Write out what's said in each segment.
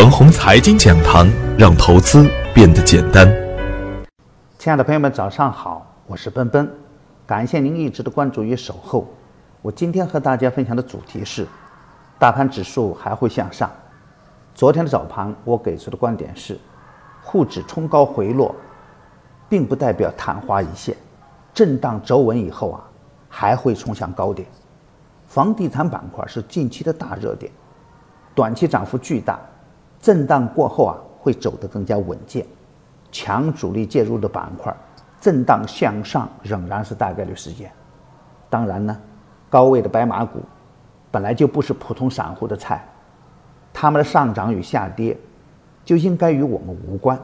程红财经讲堂，让投资变得简单。亲爱的朋友们，早上好，我是奔奔，感谢您一直的关注与守候。我今天和大家分享的主题是：大盘指数还会向上。昨天的早盘，我给出的观点是，沪指冲高回落，并不代表昙花一现，震荡走稳以后啊，还会冲向高点。房地产板块是近期的大热点，短期涨幅巨大。震荡过后啊，会走得更加稳健。强主力介入的板块，震荡向上仍然是大概率事件。当然呢，高位的白马股本来就不是普通散户的菜，他们的上涨与下跌就应该与我们无关。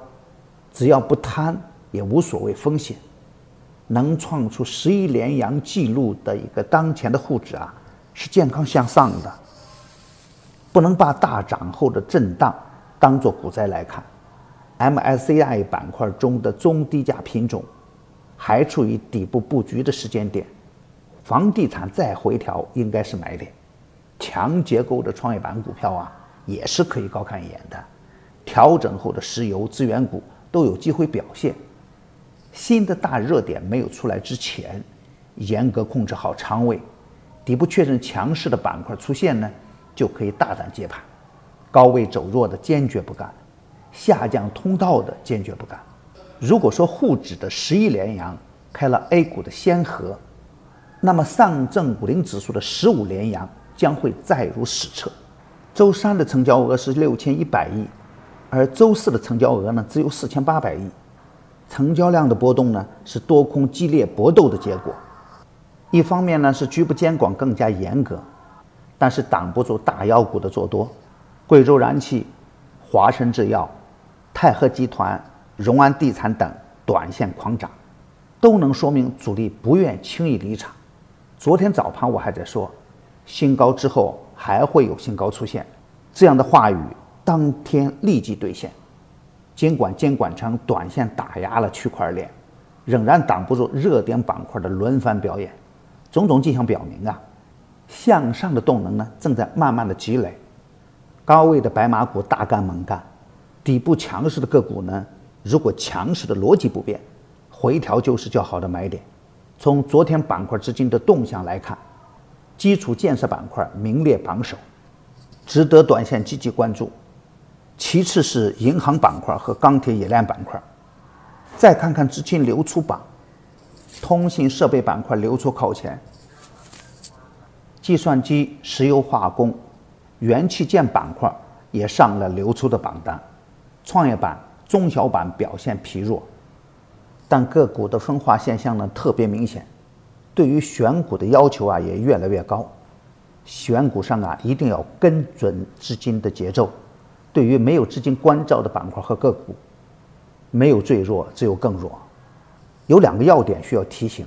只要不贪，也无所谓风险。能创出十一连阳纪录的一个当前的沪指啊，是健康向上的。不能把大涨后的震荡。当做股灾来看，MSCI 板块中的中低价品种还处于底部布局的时间点，房地产再回调应该是买点，强结构的创业板股票啊也是可以高看一眼的，调整后的石油资源股都有机会表现。新的大热点没有出来之前，严格控制好仓位，底部确认强势的板块出现呢，就可以大胆接盘。高位走弱的坚决不干，下降通道的坚决不干。如果说沪指的十一连阳开了 A 股的先河，那么上证五零指数的十五连阳将会载入史册。周三的成交额是六千一百亿，而周四的成交额呢只有四千八百亿。成交量的波动呢是多空激烈搏斗的结果。一方面呢是局部监管更加严格，但是挡不住大妖股的做多。贵州燃气、华晨制药、泰禾集团、荣安地产等短线狂涨，都能说明主力不愿轻易离场。昨天早盘我还在说，新高之后还会有新高出现，这样的话语当天立即兑现。尽管监管层短线打压了区块链，仍然挡不住热点板块的轮番表演。种种迹象表明啊，向上的动能呢正在慢慢的积累。高位的白马股大干猛干，底部强势的个股呢？如果强势的逻辑不变，回调就是较好的买点。从昨天板块资金的动向来看，基础建设板块名列榜首，值得短线积极关注。其次是银行板块和钢铁冶炼板块。再看看资金流出榜，通信设备板块流出靠前，计算机、石油化工。元器件板块也上了流出的榜单，创业板、中小板表现疲弱，但个股的分化现象呢特别明显，对于选股的要求啊也越来越高，选股上啊一定要跟准资金的节奏，对于没有资金关照的板块和个股，没有最弱，只有更弱。有两个要点需要提醒：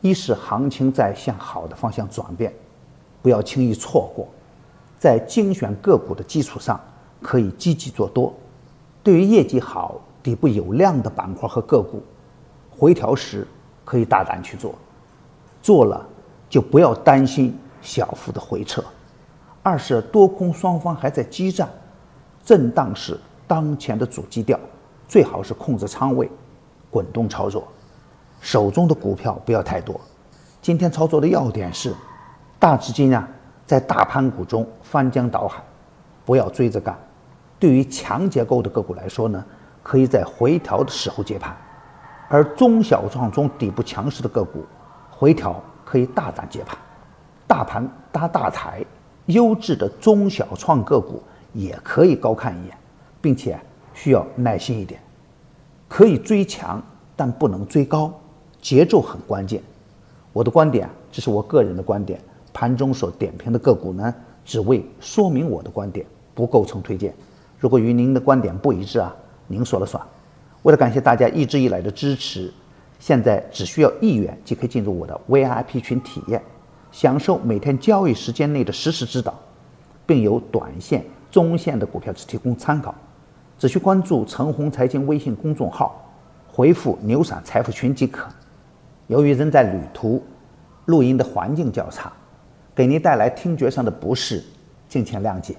一是行情在向好的方向转变，不要轻易错过。在精选个股的基础上，可以积极做多。对于业绩好、底部有量的板块和个股，回调时可以大胆去做。做了就不要担心小幅的回撤。二是多空双方还在激战，震荡是当前的主基调，最好是控制仓位，滚动操作。手中的股票不要太多。今天操作的要点是，大资金啊。在大盘股中翻江倒海，不要追着干。对于强结构的个股来说呢，可以在回调的时候接盘；而中小创中底部强势的个股，回调可以大胆接盘。大盘搭大台，优质的中小创个股也可以高看一眼，并且需要耐心一点。可以追强，但不能追高，节奏很关键。我的观点，这是我个人的观点。盘中所点评的个股呢，只为说明我的观点，不构成推荐。如果与您的观点不一致啊，您说了算。为了感谢大家一直以来的支持，现在只需要一元即可进入我的 VIP 群体验，享受每天交易时间内的实时指导，并有短线、中线的股票只提供参考。只需关注陈红财经微信公众号，回复“牛散财富群”即可。由于人在旅途，录音的环境较差。给您带来听觉上的不适，敬请谅解。